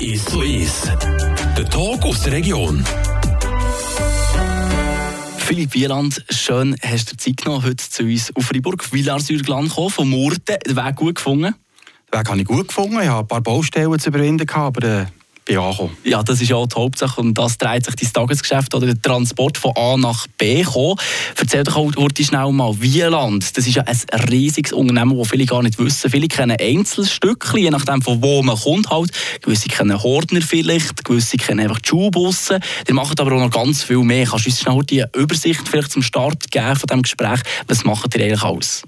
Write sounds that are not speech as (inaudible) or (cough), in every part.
Ist so ist. Der Talk aus der Region. Philipp Wieland, schön hast du Zeit genommen, heute zu uns auf Freiburg, Villars-sur-Glane gekommen, von Murten. Den Weg gut gefunden? Den Weg habe ich gut gefunden. Ich habe ein paar Baustellen zu überwinden, aber äh, bin angekommen. Ja, das ist ja die Hauptsache und das dreht sich dein Tagesgeschäft oder der Transport von A nach B kommen. Erzähl doch heute schnell mal, Wieland, das ist ja ein riesiges Unternehmen, das viele gar nicht wissen. Viele kennen Einzelstückchen, je nachdem von wo man kommt halt. Gewisse kennen Hordner vielleicht, gewisse kennen einfach die Schulbusse. Die machen aber auch noch ganz viel mehr. Kannst du uns schnell die Übersicht vielleicht zum Start geben von diesem Gespräch? Was macht ihr eigentlich alles?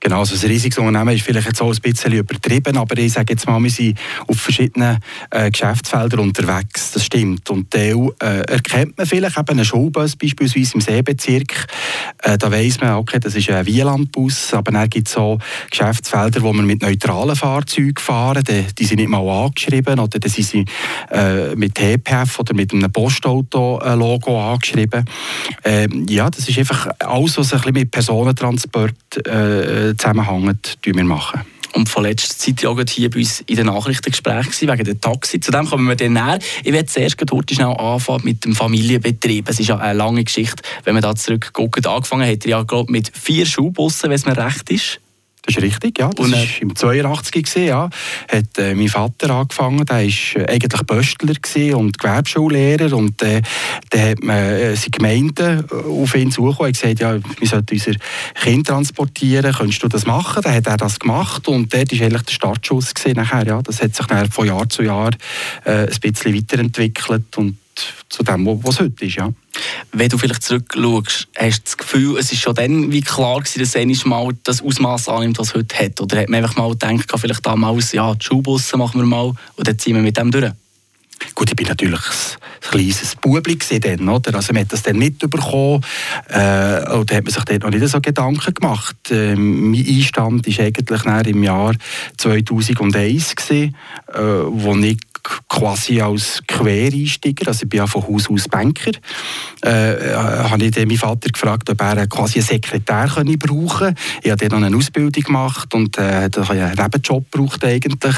Genau, also ein riesiges Unternehmen ist vielleicht jetzt auch ein bisschen übertrieben, aber ich sage jetzt mal, wir sind auf verschiedenen äh, Geschäftsfeldern unterwegs, das stimmt. Und Teil äh, erkennt man vielleicht eben einen Schulbus beispielsweise im Seebezirk, äh, da weiss man, okay, das ist ein Wielandbus, aber dann gibt es auch Geschäftsfelder, wo man mit neutralen Fahrzeugen fahren, die, die sind nicht mal angeschrieben oder die sind sie äh, mit TPF oder mit einem Postauto-Logo angeschrieben. Ähm, ja, das ist einfach alles, was ein bisschen mit Personentransport äh, zusammenhängt, wir machen. Und von letzter Zeit ja hier bei uns in den Nachrichtengesprächen wegen der Taxi. Zu dem kommen wir dann näher. Ich werde zuerst heute schnell anfangen mit dem Familienbetrieb. Es ist ja eine lange Geschichte. Wenn man da zurückguckt, angefangen hat er ja glaub, mit vier Schulbussen, wenn es mir recht ist. Das ist richtig, ja. Das war im 82 gewesen, ja. Hat äh, mein Vater angefangen. Der war äh, eigentlich Böstler und Gewerbschullehrer und äh, dann hat man äh, seine Gemeinden äh, auf ihn zugekommen und gesagt, ja, wir sollten unser Kind transportieren. Könntest du das machen? Dann hat er das gemacht und dort war eigentlich der Startschuss gewesen nachher, ja. Das hat sich dann von Jahr zu Jahr äh, ein bisschen weiterentwickelt und zu dem, was heute ist, ja. Wenn du vielleicht zurückschaust, hast du das Gefühl, es ist schon dann wie klar gewesen, dass einmal mal das Ausmaß annimmt, was es heute hat? Oder hat man einfach mal gedacht, vielleicht damals, ja, die Schulbusse machen wir mal und dann ziehen wir mit dem durch? Gut, ich bin natürlich ein kleines Bubli dann, oder? Also man hat das dann mitbekommen äh, und hat man sich dann noch nicht so Gedanken gemacht. Ähm, mein Einstand war eigentlich im Jahr 2001, gewesen, äh, wo ich quasi als Quereinsteiger, also ich bin ja von Haus aus Banker, äh, äh, habe ich dann meinen Vater gefragt, ob er quasi einen Sekretär können brauchen könnte. Ich habe dann noch eine Ausbildung gemacht und äh, da habe ich einen Nebenjob gebraucht eigentlich.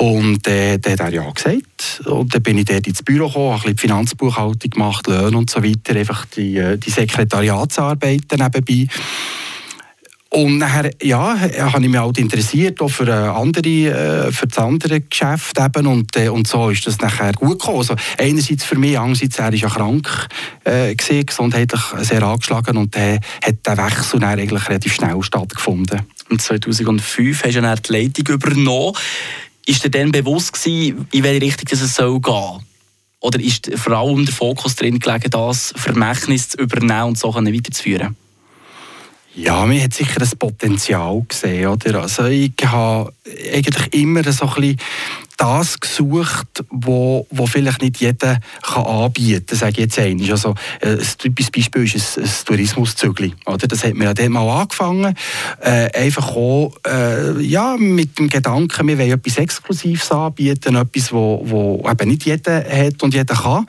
Und äh, der hat er ja gesagt. Und dann bin ich dort ins Büro gekommen, habe ein die Finanzbuchhaltung gemacht, Löhne und so weiter, einfach die, äh, die Sekretariatsarbeiten nebenbei. Und nachher, ja, habe ich mich halt interessiert, auch für, andere, äh, für das andere Geschäft eben. Und, äh, und so ist das nachher gut gekommen. Also einerseits für mich, andererseits, er ist ja krank äh, gewesen, gesundheitlich sehr angeschlagen und äh, hat der Wechsel dann eigentlich relativ schnell stattgefunden. Und 2005 hast du dann die Leitung übernommen. Ist dir dann bewusst gewesen, in welche Richtung es soll gehen Oder ist vor allem der Fokus drin gelegen, das Vermächtnis zu übernehmen und so weiterzuführen? Ja, man hat sicher ein Potenzial gesehen. Oder? Also ich habe eigentlich immer so ein das gesucht, wo, wo vielleicht nicht jeder kann anbieten kann, sage ich jetzt. Also, äh, ein typisches Beispiel ist ein, ein Tourismuszügel. Oder? Das hat mir ja dann mal angefangen. Äh, einfach auch äh, ja, mit dem Gedanken, wir wollen etwas Exklusives anbieten, etwas, wo, wo eben nicht jeder hat und jeder kann.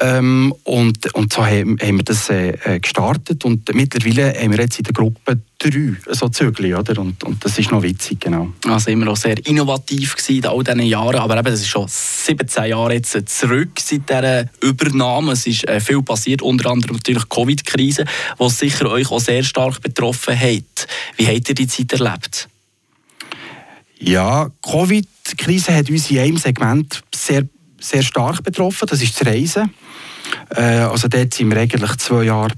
Ähm, und, und so haben, haben wir das äh, äh, gestartet und mittlerweile haben wir jetzt in der Gruppe drei so Zügel, oder? Und, und das ist noch witzig, genau. Also immer noch sehr innovativ gewesen in all diesen Jahren, aber eben, das ist schon 17 Jahre jetzt zurück seit dieser Übernahme. Es ist äh, viel passiert, unter anderem natürlich die Covid-Krise, die sicher euch auch sehr stark betroffen hat. Wie habt ihr die Zeit erlebt? Ja, die Covid-Krise hat uns in einem Segment sehr sehr stark betroffen, das ist das Reisen. Äh, also dort sind wir eigentlich zwei Jahre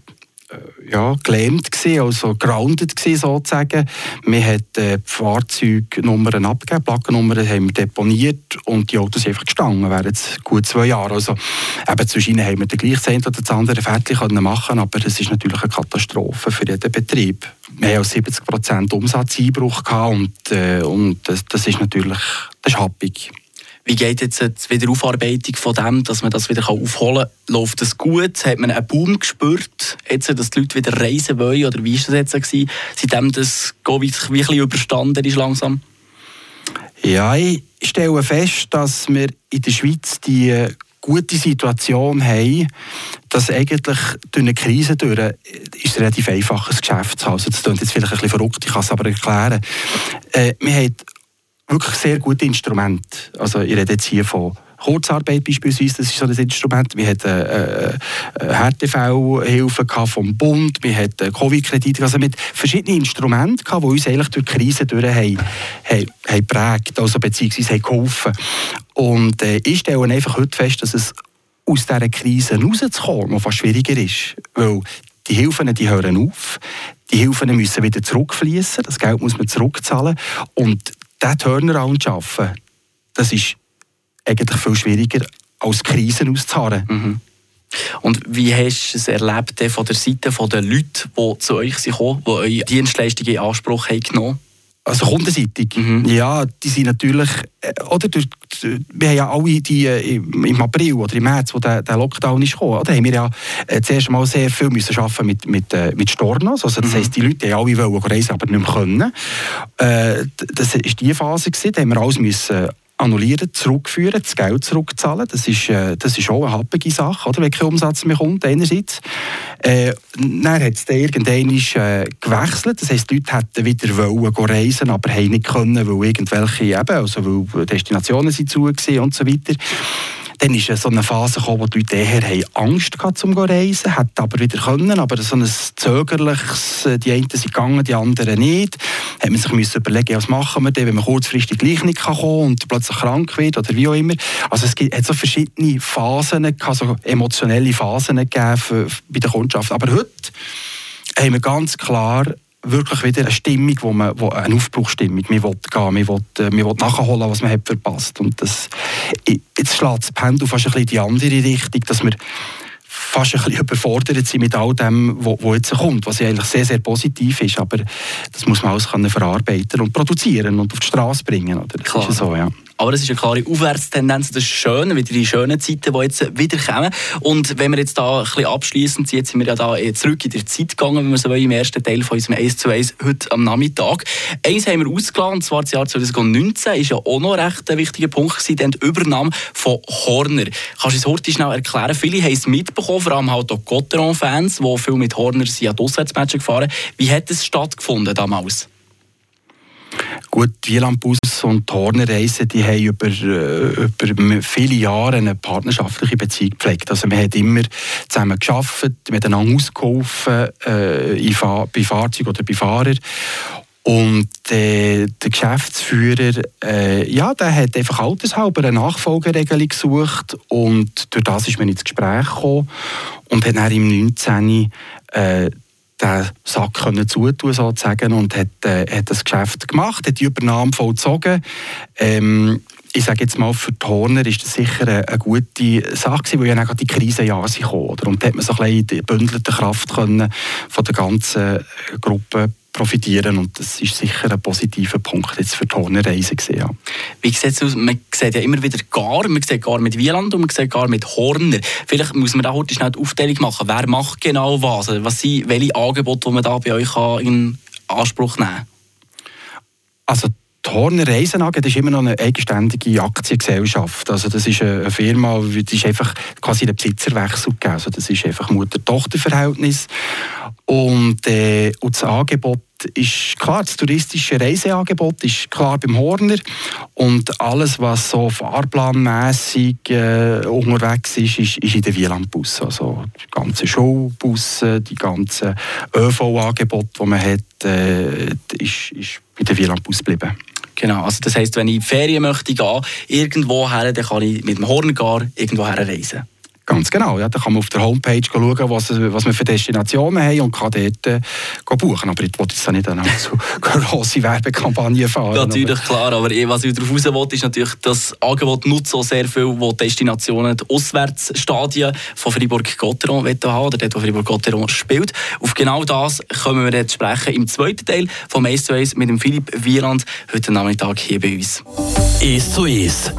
äh, ja, gelähmt gewesen, also grounded gewesen, sozusagen. Wir haben äh, die Fahrzeugnummern abgegeben, Plackennummern haben wir deponiert und die Autos sind einfach gestanden während gut zwei Jahre. Also eben zwischen ihnen haben wir den gleichen oder das andere fertig können machen, aber es ist natürlich eine Katastrophe für jeden Betrieb. Wir haben auch 70 Prozent Umsatzeinbruch gehabt und, äh, und das, das ist natürlich das ist happig. Wie geht jetzt die Wiederaufarbeitung von dem, dass man das wieder aufholen kann? Läuft das gut? Hat man einen Boom gespürt, jetzt, dass die Leute wieder reisen wollen? Oder wie war das jetzt, gewesen, seitdem das Covid überstanden ist langsam? Ja, ich stelle fest, dass wir in der Schweiz die gute Situation haben, dass eigentlich durch eine Krise durch ist ein relativ einfaches Geschäft zu haben. Also das klingt jetzt vielleicht ein bisschen verrückt, ich kann es aber erklären. Äh, wir haben wirklich sehr gute Instrumente. Also ich rede jetzt hier von Kurzarbeit beispielsweise, das ist so ein Instrument. Wir hatten äh, äh, Härtefallhilfen vom Bund, wir hatten Covid-Kredite, also mit verschiedenen Instrumenten, die uns eigentlich durch die Krise durch haben, haben, haben prägt, also beziehungsweise haben geholfen. Und äh, ich stelle einfach heute fest, dass es aus dieser Krise rauszukommen noch fast schwieriger ist, weil die Hilfen die hören auf, die Hilfen müssen wieder zurückfließen, das Geld muss man zurückzahlen und diesen Turnaround zu schaffen, das ist eigentlich viel schwieriger, als Krisen auszuharren. Mhm. Und wie hast du es erlebt von der Seite der Leute, die zu euch sind die eure Dienstleistungen in Anspruch haben genommen also kundenseitig, mhm. ja, die sind natürlich, äh, oder durch, wir haben ja alle die äh, im April oder im März, wo der, der Lockdown ist gekommen, da haben wir ja äh, zuerst mal sehr viel müssen arbeiten mit, mit, äh, mit Stornos, also das mhm. heisst, die Leute haben alle wollen reisen, aber nicht mehr können. Äh, das war die Phase, gewesen, da haben wir alles müssen annullieren, zurückführen, das Geld zurückzahlen. Das ist, äh, das ist auch eine happige Sache, oder? wenn kein Umsatz mehr kommt, einerseits. Äh, dann hat es dann irgendwann äh, gewechselt. Das heisst, die Leute hätten wieder wollen reisen, aber haben nicht können, weil irgendwelche eben, also weil Destinationen sind zu und so weiter. Dann ist so eine Phase gekommen, wo die Leute eher Angst hatten, zum zu reisen, hätten aber wieder können, aber so ein zögerliches, äh, die einen sind gegangen, die anderen nicht. Hat man sich überlegen, was machen wir denn, wenn man kurzfristig gleich nicht kommen kann und plötzlich krank wird oder wie auch immer. Also es gibt, hat so verschiedene Phasen, so emotionelle Phasen gegeben bei der Kundschaft. Aber heute haben wir ganz klar wirklich wieder eine Stimmung, wo man, wo eine Aufbruchstimmung. Man will gehen, man will, äh, man will nachholen, was man hat verpasst. Und das, jetzt schlägt das Pendel fast ein bisschen in die andere Richtung, dass wir fast ein bisschen überfordert sind mit all dem, was jetzt kommt, was ja eigentlich sehr, sehr positiv ist. Aber das muss man alles verarbeiten und produzieren und auf die Straße bringen. Oder? Das Klar. ist so, ja. Aber es ist eine klare Aufwärtstendenz. Das ist schön, wieder die schönen Zeiten, die jetzt wieder kommen. Und wenn wir jetzt da ein bisschen abschließend, jetzt sind wir ja da zurück in der Zeit gegangen, wenn wir so im ersten Teil von unserem 1 zu 1 heute am Nachmittag. Eins haben wir ausgeladen, und zwar das Jahr 2019 ist ja auch noch recht ein wichtiger Punkt gewesen, die Übernahme von Horner. Kannst du uns heute schnell erklären? Viele haben es mitbekommen, vor allem halt auch Gotteron-Fans, die viel mit Horner sind an die Auswärtsmatches gefahren. Wie hat es stattgefunden damals? Gut, die Wielandbus und die Hornerreisen, die haben über, äh, über viele Jahre eine partnerschaftliche Beziehung gepflegt. Also wir haben immer zusammen geschafft, miteinander ausgeholfen, äh, bei Fahrzeugen oder bei Fahrern. Und äh, der Geschäftsführer, äh, ja, der hat einfach altershalber eine Nachfolgeregelung gesucht und durch das ist man ins Gespräch gekommen und hat dann im 19 äh, den Sack können zutun sozusagen und hat, äh, hat das Geschäft gemacht, hat die Übernahme vollzogen. Ähm, ich sage jetzt mal, für die Horner ist das sicher eine, eine gute Sache weil ja dann die Krise ja sie kam. Und da hat man so ein bisschen die gebündelte Kraft können von der ganzen Gruppe profitieren und das ist sicher ein positiver Punkt jetzt für die Hornerreise gesehen. Ja. Wie sieht es aus? Man sieht ja immer wieder gar, man sieht gar mit Wieland und man sieht gar mit Horner. Vielleicht muss man da heute schnell die Aufteilung machen. Wer macht genau was? Also, was sind welche Angebote, die man da bei euch in Anspruch nehmen kann? Also die Horner Reisen AG ist immer noch eine eigenständige Aktiengesellschaft. Also das ist eine Firma, die ist einfach quasi einen Besitzerwechsel gegeben. Also das ist einfach Mutter-Tochter-Verhältnis. Und, äh, und das Angebot ist klar, das touristische Reiseangebot ist klar beim Horner und alles, was so fahrplanmässig äh, unterwegs ist, ist, ist in den Wielandbussen. Also die ganzen Showbusse, die ganzen ÖV-Angebote, die man hat, äh, ist, ist bei den Wielandbus geblieben. Genau, also das heisst, wenn ich in die Ferien möchte gehen, irgendwo her, dann kann ich mit dem Horngar irgendwo her reisen. Ganz genau. Ja, da kann man auf der Homepage schauen, was, was wir für Destinationen haben und kann dort äh, buchen. Aber ich wollte jetzt nicht eine so (laughs) grosse Werbekampagne fahren. Natürlich, klar. Aber was ich darauf raus will, ist natürlich, das Angebot nutzt so sehr viel, wo Destinationen, die Auswärtsstadien von Fribourg-Gotteron haben, oder dort, wo Fribourg-Gotteron spielt. Auf genau das kommen wir jetzt sprechen im zweiten Teil vom 1 zu 1 mit dem Philipp Wieland heute Nachmittag hier bei uns. 1 zu 1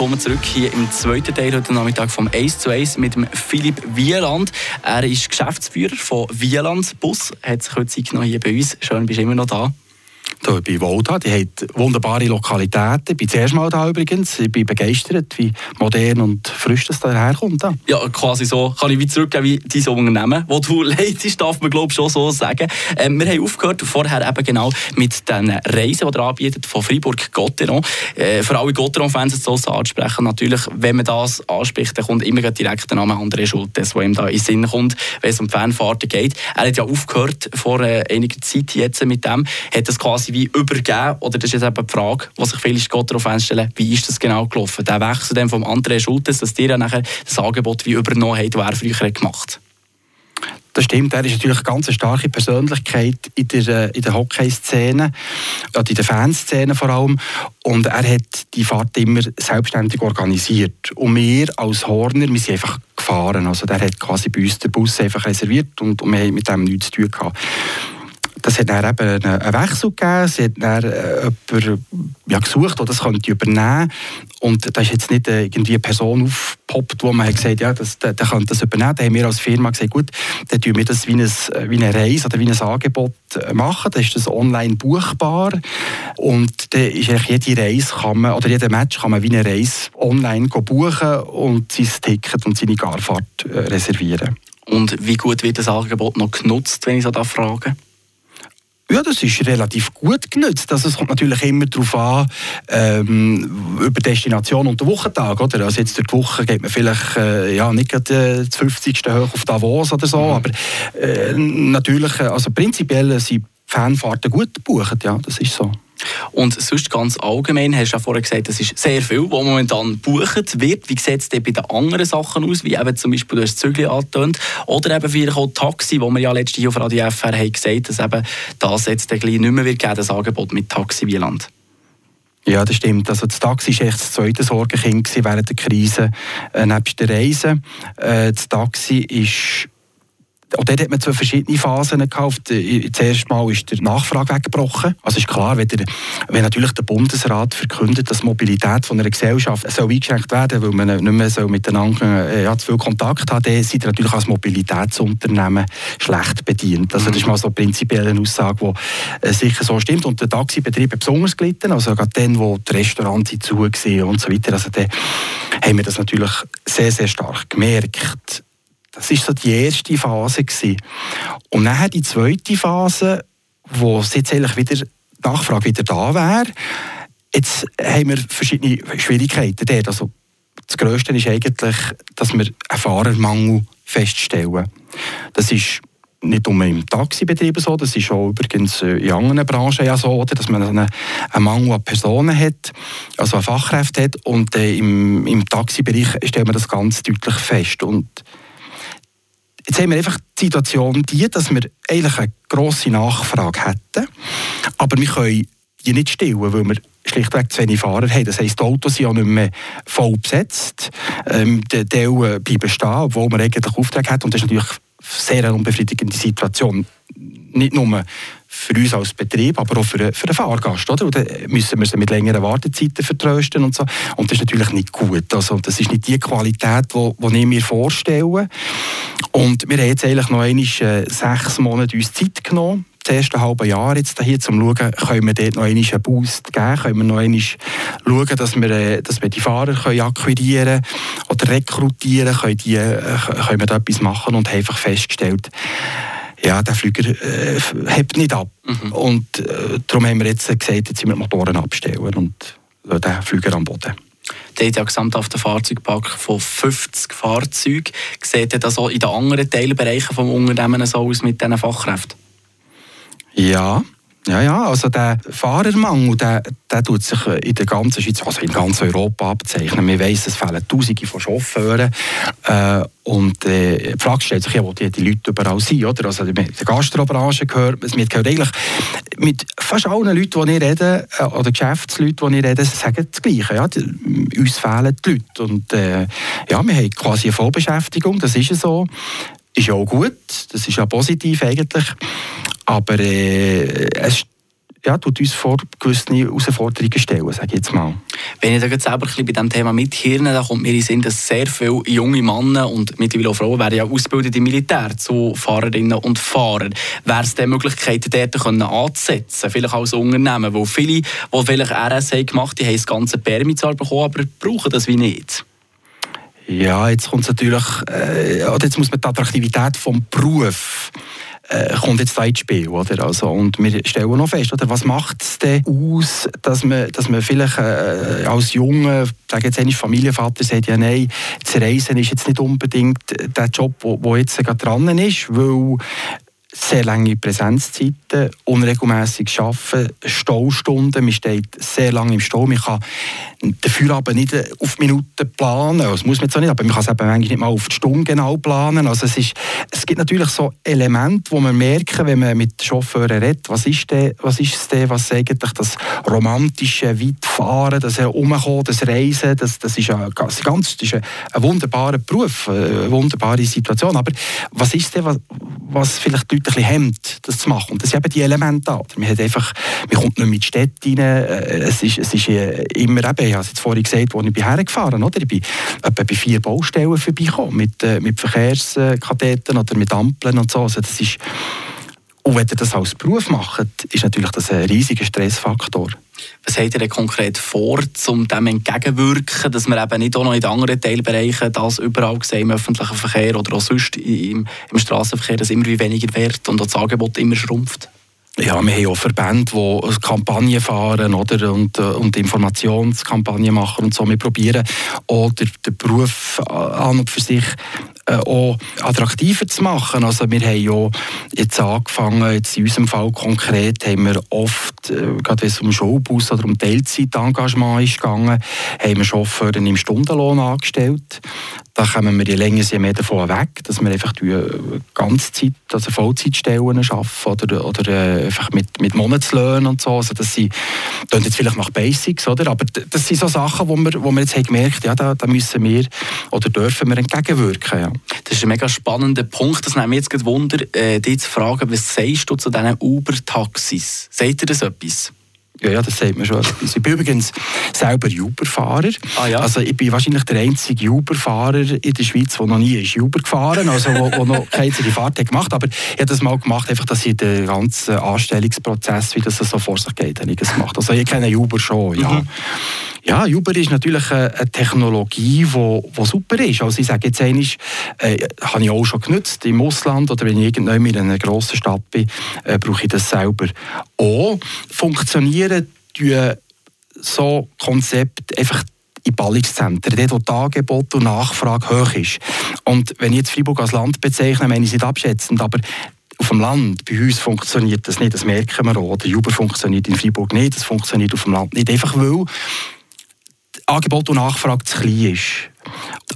Willkommen zurück hier im zweiten Teil heute Nachmittag vom 1 zu 1 mit dem Philipp Wieland. Er ist Geschäftsführer von Wieland Bus, hat sich heute Zeit hier bei uns. Schön, bist du immer noch da. Bin wohl da. Die hat wunderbare Lokalitäten. Ich bin zuerst mal da übrigens. Ich bin begeistert, wie modern und frisch das daherkommt. Da. Ja, quasi so. Kann ich wie zurückgeben wie dein Unternehmen, das du (laughs) leitest, darf man glaube ich schon so sagen. Ähm, wir haben aufgehört vorher eben genau mit den Reisen, die ihr anbietet von Freiburg-Gotteron. Äh, für alle Gotteron-Fans so anzusprechen, natürlich, wenn man das anspricht, dann kommt immer direkt der Name André Schultes, der ihm da in den Sinn kommt, wenn es um Fanfahrten geht. Er hat ja aufgehört vor äh, einiger Zeit jetzt mit dem, hat das quasi wie übergeben? Oder das ist jetzt eben die Frage, die sich viele Gott darauf einstellen, wie ist das genau gelaufen? Der Wechsel dann vom André Schultes, dass ihr dann nachher das Angebot wie übernommen habt, das er früher gemacht hat? Das stimmt, er ist natürlich eine ganz starke Persönlichkeit in der, äh, in der Hockey-Szene, in der Fanszene vor allem. Und er hat die Fahrt immer selbstständig organisiert. Und wir als Horner, wir sind einfach gefahren. Also der hat quasi bei uns den Bus einfach reserviert und, und wir haben mit dem nichts zu tun gehabt das hat dann eben einen Wechsel gegeben. Sie hat dann äh, jemanden ja, gesucht, der das könnte übernehmen Und da ist jetzt nicht äh, irgendwie eine Person aufgepoppt, wo man hat gesagt ja, das, der, der könnte das übernehmen. Da haben wir als Firma gesagt, gut, dann tun wir das wie, ein, wie eine Reise oder wie ein Angebot äh, machen. Dann ist das online buchbar. Und dann ist eigentlich jede Reise kann man, oder jeder Match kann man wie eine Reise online buchen und sein Ticket und seine Garfahrt reservieren. Und wie gut wird das Angebot noch genutzt, wenn ich so da frage? Ja, das ist relativ gut genutzt. Also es kommt natürlich immer darauf an, ähm, über Destination und den Wochentag. Oder? Also jetzt durch die Woche geht man vielleicht äh, ja, nicht gerade äh, das 50. hoch auf Davos oder so, mhm. aber äh, natürlich, äh, also prinzipiell sind Fanfahrten gut gebucht, ja, das ist so. Und sonst ganz allgemein, hast du ja vorher gesagt, das ist sehr viel, was momentan gebucht wird. Wie sieht es denn bei den anderen Sachen aus, wie eben zum Beispiel, du hast Zügel angetönt, oder eben vielleicht auch Taxi, wo wir ja letztes Jahr auf Radio FR haben gesagt dass eben das jetzt nicht mehr wird geben, das Angebot mit Taxi Wieland. Ja, das stimmt. Also das Taxi war echt das zweite Sorgenkind während der Krise, äh, nebst der Reise. Äh, das Taxi ist und dort hat man zwei verschiedene Phasen gekauft. Äh, das erste Mal ist der Nachfrage weggebrochen. Also ist klar, wenn, der, wenn natürlich der Bundesrat verkündet, dass Mobilität von einer Gesellschaft soll eingeschränkt werden weil man nicht mehr so miteinander äh, ja, zu viel Kontakt hat, dann sind natürlich als Mobilitätsunternehmen schlecht bedient. Also das ist mal so eine prinzipielle Aussage, die äh, sicher so stimmt. Und der Taxibetrieb hat besonders gelitten, also gerade dann, wo die Restaurants zu waren und so weiter. Also dann haben wir das natürlich sehr, sehr stark gemerkt das war so die erste Phase. Gewesen. Und dann die zweite Phase, wo es jetzt eigentlich wieder, die Nachfrage wieder da wäre. Jetzt haben wir verschiedene Schwierigkeiten dort. Also das Größte ist eigentlich, dass wir einen Fahrermangel feststellen. Das ist nicht nur im Taxibetrieb so, das ist auch übrigens in anderen Branchen ja so, dass man einen, einen Mangel an Personen hat, also an Fachkräften hat und äh, im, im Taxibereich stellt man das ganz deutlich fest. Und Jetzt haben wir einfach die Situation, die, dass wir eigentlich eine grosse Nachfrage hätten, aber wir können die nicht stillen, weil wir schlichtweg zu wenig Fahrer haben. Das heisst, die Autos sind ja nicht mehr voll besetzt. Ähm, die Teile bleiben stehen, obwohl man eigentlich Auftrag hat. Und das ist natürlich eine sehr unbefriedigende Situation. Nicht nur für uns als Betrieb, aber auch für, für den Fahrgast. Oder? Und dann müssen wir sie mit längeren Wartezeiten vertrösten und so. Und das ist natürlich nicht gut. Also, das ist nicht die Qualität, die, ich mir vorstelle. Und wir haben jetzt eigentlich noch einmal äh, sechs Monate uns Zeit genommen, das erste halbe Jahr jetzt hier, um zu schauen, können wir dort noch einen Boost geben, können wir noch einmal schauen, dass wir, äh, dass wir die Fahrer können akquirieren oder rekrutieren können, äh, können wir da etwas machen und haben einfach festgestellt, ja, der Flüger äh, hebt nicht ab. Mhm. Und äh, darum haben wir jetzt gesagt, jetzt sind wir die Motoren abstellen und den Flüger am Boden. Der hat ja gesamthaft einen Fahrzeugpark von 50 Fahrzeugen. Sieht das auch in den anderen Teilbereichen des Unternehmens so aus mit diesen Fachkräften? Ja, ja, ja, also der Fahrermangel, der, der tut sich in der ganzen Schweiz, also in ganz Europa abzeichnen. Wir wissen, es fehlen Tausende von Chauffeuren. Äh, und äh, die Frage stellt sich ja, wo die, die Leute überall sind. Oder? Also in der Gastrobranche gehört man, gehört eigentlich mit fast allen Leuten, die ich rede, äh, oder Geschäftsleuten, die ich rede, sagen das Gleiche. Ja? Die, uns fehlen die Leute. Und äh, ja, wir haben quasi eine Vollbeschäftigung, das ist so. Ist ja auch gut, das ist ja positiv eigentlich. Aber äh, es ja, tut uns vor gewisse Herausforderungen stellen, sage ich jetzt mal. Wenn ich da jetzt selber bei diesem Thema mithirne, dann kommt mir in den Sinn, dass sehr viele junge Männer und mittlerweile auch Frauen werden ja ausgebildet im Militär zu Fahrerinnen und Fahrern. Wäre es denn Möglichkeiten, dort anzusetzen, vielleicht als Unternehmen, wo viele, die vielleicht RS gemacht haben, haben das ganze Permis zwar bekommen, aber brauchen das wie nicht? Ja, jetzt kommt natürlich, äh, jetzt muss man die Attraktivität vom Beruf äh, kommt jetzt da ins Spiel, oder? Also, und wir stellen noch fest, oder? Was macht es denn aus, dass man, dass man vielleicht äh, als junger, sage jetzt einmal Familienvater sagt, ja nein, das Reisen ist jetzt nicht unbedingt der Job, der jetzt gerade dran ist, weil sehr lange Präsenzzeiten, unregelmäßig arbeiten, Staustunden, man steht sehr lange im Stau, man kann dafür aber nicht auf Minuten planen, das muss man auch nicht, aber man kann es eben manchmal nicht mal auf die Stunde genau planen, also es, ist, es gibt natürlich so Elemente, wo man merken, wenn man mit Chauffeuren redet, was ist, denn, was ist es denn, was eigentlich das romantische Weitfahren, das Herumkommen, das Reisen, das, das ist, ein, ganz, das ist ein, wunderbarer Beruf, eine wunderbare Situation, aber was ist denn, was, was vielleicht die Leute ein bisschen hemmt, das zu machen. Und das sind eben die Elemente da. Man, hat einfach, man kommt nicht die Stadt rein. Äh, es ist, es ist äh, immer eben, ich habe es jetzt vorhin gesagt, wo ich bin hergefahren oder? Ich bin etwa bei vier Baustellen vorbeigekommen, mit, äh, mit Verkehrskadetten oder mit Ampeln und so. Also das ist, und wenn ihr das als Beruf macht, ist natürlich das ein riesiger Stressfaktor. Was habt ihr denn konkret vor, um dem entgegenwirken, dass wir eben nicht auch noch in den anderen Teilbereichen das überall sehen, im öffentlichen Verkehr oder auch sonst im, im Straßenverkehr, dass immer weniger wird und das Angebot immer schrumpft? Ja, wir haben auch Verbände, die Kampagnen fahren oder? Und, äh, und Informationskampagnen machen und so. Wir probieren auch den, den Beruf an und für sich äh, auch attraktiver zu machen. Also wir haben ja jetzt angefangen, jetzt in unserem Fall konkret, haben wir oft, äh, gerade wenn es um Showbus oder um Teilzeitengagement ist gegangen, haben wir Chauffeure im Stundenlohn angestellt. Da kommen wir je länger je mehr davon weg, dass wir einfach Ganzzeit, also Vollzeitstellen arbeiten oder, oder äh, einfach mit, mit Monatslöhnen und so. Also das sind, das jetzt vielleicht nach Basics, oder? aber das sind so Sachen, wo wir, wo wir jetzt haben gemerkt haben, ja, da, da müssen wir oder dürfen wir entgegenwirken. Ja. Das ist ein mega spannender Punkt. Das nimmt mich jetzt Wunder, äh, dich zu fragen, was sagst du zu diesen Uber-Taxis? Sagt ihr das etwas? Ja, ja, das sagt man schon. Ich bin übrigens selber Uber-Fahrer. Ah, ja. Also ich bin wahrscheinlich der einzige Uber-Fahrer in der Schweiz, der noch nie ist Uber gefahren also wo, wo noch keine einzige Fahrt hat gemacht Aber ich habe das mal gemacht, einfach, dass ich den ganzen Anstellungsprozess, wie das so vor sich geht, habe ich das gemacht. Also ich kenne Uber schon, ja. Mhm. Ja, Uber ist natürlich eine, Technologie, die super ist. Also ich sage jetzt einmal, äh, habe ich auch schon genutzt im Ausland oder wenn ich irgendwann in einer grossen Stadt bin, äh, brauche ich das selber. Auch funktionieren so Konzepte einfach in Ballungszentren, dort wo die Angebot und Nachfrage hoch ist. Und wenn ich jetzt Freiburg als Land bezeichne, meine ich nicht abschätzend, aber auf dem Land, bei uns funktioniert das nicht, das merken wir auch. Der Uber funktioniert in Freiburg nicht, das funktioniert auf dem Land nicht. Einfach weil Angebot und Nachfrage zu klein ist.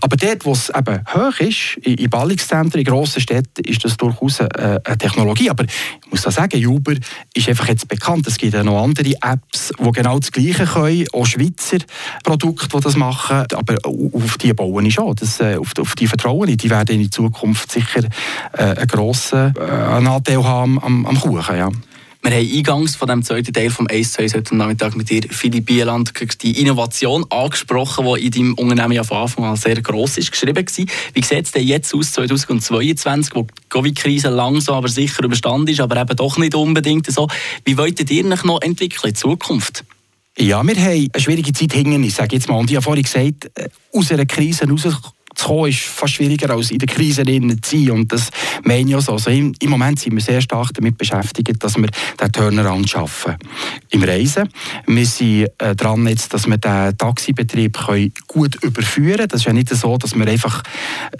Aber dort, wo es eben hoch ist, in Ballungszentren, in grossen Städten, ist das durchaus eine, eine Technologie. Aber ich muss auch sagen, Uber ist einfach jetzt bekannt. Es gibt ja noch andere Apps, die genau das Gleiche können, auch Schweizer Produkte, die das machen. Aber auf die bauen ich schon. Das, äh, auf, auf die vertrauen ich. Die werden in Zukunft sicher äh, einen grossen äh, Anteil haben am, am Kuchen. Ja. Wir haben eingangs von dem zweiten Teil vom Ace 2 heute Nachmittag mit dir, Philipp Bieland, die Innovation angesprochen, die in deinem Unternehmen ja von Anfang an sehr gross ist, geschrieben war. Wie sieht es denn jetzt aus, 2022, wo die Covid-Krise langsam aber sicher überstanden ist, aber eben doch nicht unbedingt so. Wie wollt ihr euch noch entwickeln in Zukunft? Ja, wir haben eine schwierige Zeit hinter uns, sage jetzt mal. Und ich habe vorhin gesagt, äh, aus einer Krise zu kommen, ist fast schwieriger als in der Krise zu sein. Und das meine ich auch so. Also im, im, Moment sind wir sehr stark damit beschäftigt, dass wir den Turnaround schaffen. Im Reisen. Wir sind äh, dran, jetzt, dass wir den Taxibetrieb können gut überführen können. Das ist ja nicht so, dass wir einfach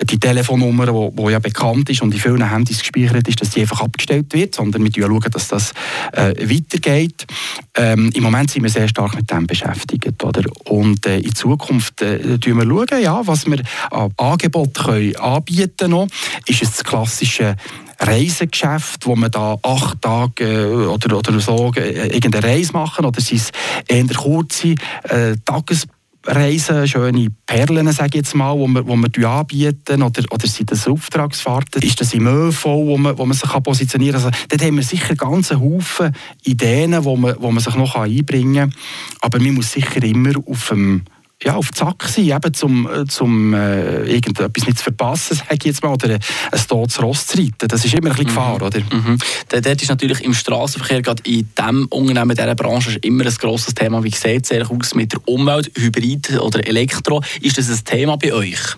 die Telefonnummer, die ja bekannt ist und in vielen Handys gespeichert ist, dass die einfach abgestellt wird, sondern wir schauen, dass das äh, weitergeht. Ähm, Im Moment sind wir sehr stark mit dem beschäftigt. Oder? Und äh, in Zukunft äh, schauen wir, ja, was wir an Angebot können anbieten können. Ist es das klassische Reisegeschäft, wo man da acht Tage äh, oder, oder so äh, irgendeine Reise machen oder sind es eher kurze äh, Tages schöne Perlen, sage ich jetzt mal, die wir, wo wir anbieten, oder, oder sind das Auftragsfahrten, ist das im ÖV, wo man, wo man sich positionieren kann. Also, dort haben wir sicher ganz Haufen Ideen, wo man, wo man sich noch einbringen kann, aber man muss sicher immer auf dem ja, auf Zack sein, eben zum, äh, zum äh, irgendetwas nicht zu verpassen, sage ich jetzt mal, oder ein, totes Ross zu reiten. Das ist immer ein bisschen mhm. Gefahr, oder? Mhm. Dort ist natürlich im Straßenverkehr, gerade in diesem Unternehmen, in dieser Branche, immer ein grosses Thema. Wie sieht es aus mit der Umwelt, Hybrid oder Elektro? Ist das ein Thema bei euch?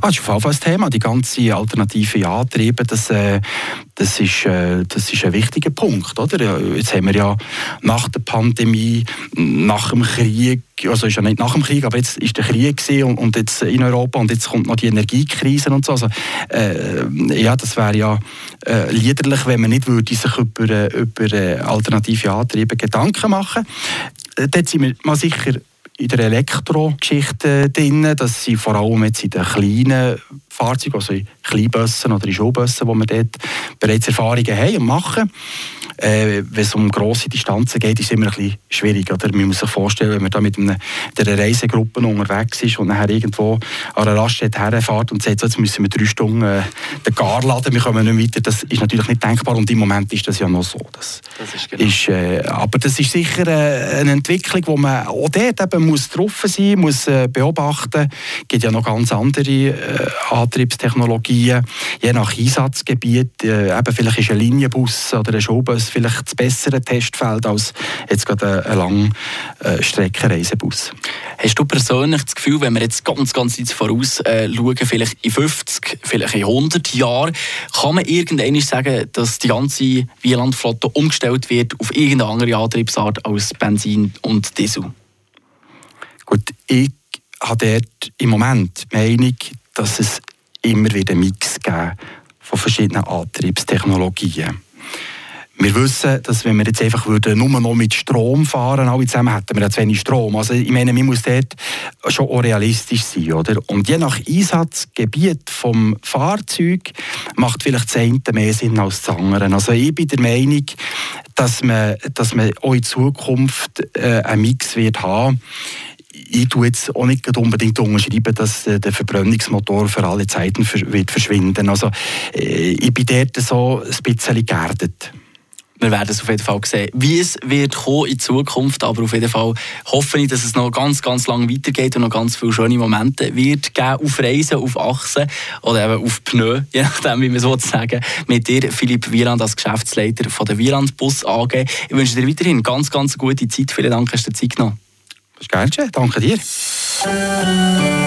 Ah, das ist auf jeden Fall ein Thema. Die ganze alternative Antriebe, das, äh, das, ist, äh, das ist ein wichtiger Punkt. Oder? Jetzt haben wir ja nach der Pandemie, nach dem Krieg, also ist ja nicht nach dem Krieg, aber jetzt ist der Krieg und, und jetzt in Europa und jetzt kommt noch die Energiekrise und so. Also, äh, ja, das wäre ja äh, liederlich, wenn man nicht würde sich über, äh, über äh, alternative Antriebe Gedanken machen. Äh, dort sind wir mal sicher in der Elektrogeschichte drin. Das sind vor allem jetzt in den kleinen Fahrzeugen, also in Kleinbussen oder in Schulbussen, wo wir dort bereits Erfahrungen haben und machen. Äh, wenn es um grosse Distanzen geht, ist es immer ein bisschen schwierig. Oder? Man muss sich vorstellen, wenn man da mit einer, einer Reisegruppe unterwegs ist und nachher irgendwo an einer Raststätte herfährt und sagt, so, jetzt müssen wir drei Stunden äh, den Gar laden, wir kommen nicht weiter, das ist natürlich nicht denkbar und im Moment ist das ja noch so. Das, das ist genau. ist, äh, aber das ist sicher äh, eine Entwicklung, wo man auch dort eben muss drauf sein muss, äh, beobachten. Es gibt ja noch ganz andere äh, Antriebstechnologien, je nach Einsatzgebiet. Eben vielleicht ist ein Linienbus oder ein Schulbus vielleicht das bessere Testfeld als jetzt gerade ein, Langstreckenreisebus. Hast du persönlich das Gefühl, wenn wir jetzt ganz, ganz weit voraus äh, schauen, vielleicht in 50, vielleicht in 100 Jahren, kann man irgendwann sagen, dass die ganze Wielandflotte umgestellt wird auf irgendeine andere Antriebsart als Benzin und Diesel? Gut, ich habe dort im Moment die Meinung, dass es immer wieder einen Mix geben von verschiedenen Antriebstechnologien. Wir wissen, dass wenn wir jetzt einfach würden, nur noch mit Strom fahren alle zusammen, hätten wir ja zu wenig Strom. Also ich meine, man muss dort schon auch realistisch sein. Oder? Und je nach Einsatzgebiet des Fahrzeugs macht vielleicht das eine mehr Sinn als das andere. Also ich bin der Meinung, dass man, dass man auch in Zukunft äh, einen Mix wird haben ich tue jetzt auch nicht unbedingt unterschreiben, dass äh, der Verbrennungsmotor für alle Zeiten wird verschwinden. Also äh, ich bin dort so ein bisschen geerdet wir werden es auf jeden Fall sehen, wie es wird kommen in Zukunft, aber auf jeden Fall hoffe ich, dass es noch ganz, ganz lange weitergeht und noch ganz viele schöne Momente wird geben auf Reisen, auf Achsen oder eben auf Pneu, (laughs) je nachdem, wie man so sagen mit dir, Philipp Wieland, als Geschäftsleiter von der Wieland Bus AG. Ich wünsche dir weiterhin ganz, ganz gute Zeit. Vielen Dank, hast du dir Zeit genommen. Das ist geil, danke dir.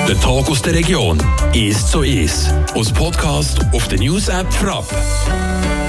Der Tag aus der Region ist so ist. Aus Podcast auf der News App Frapp.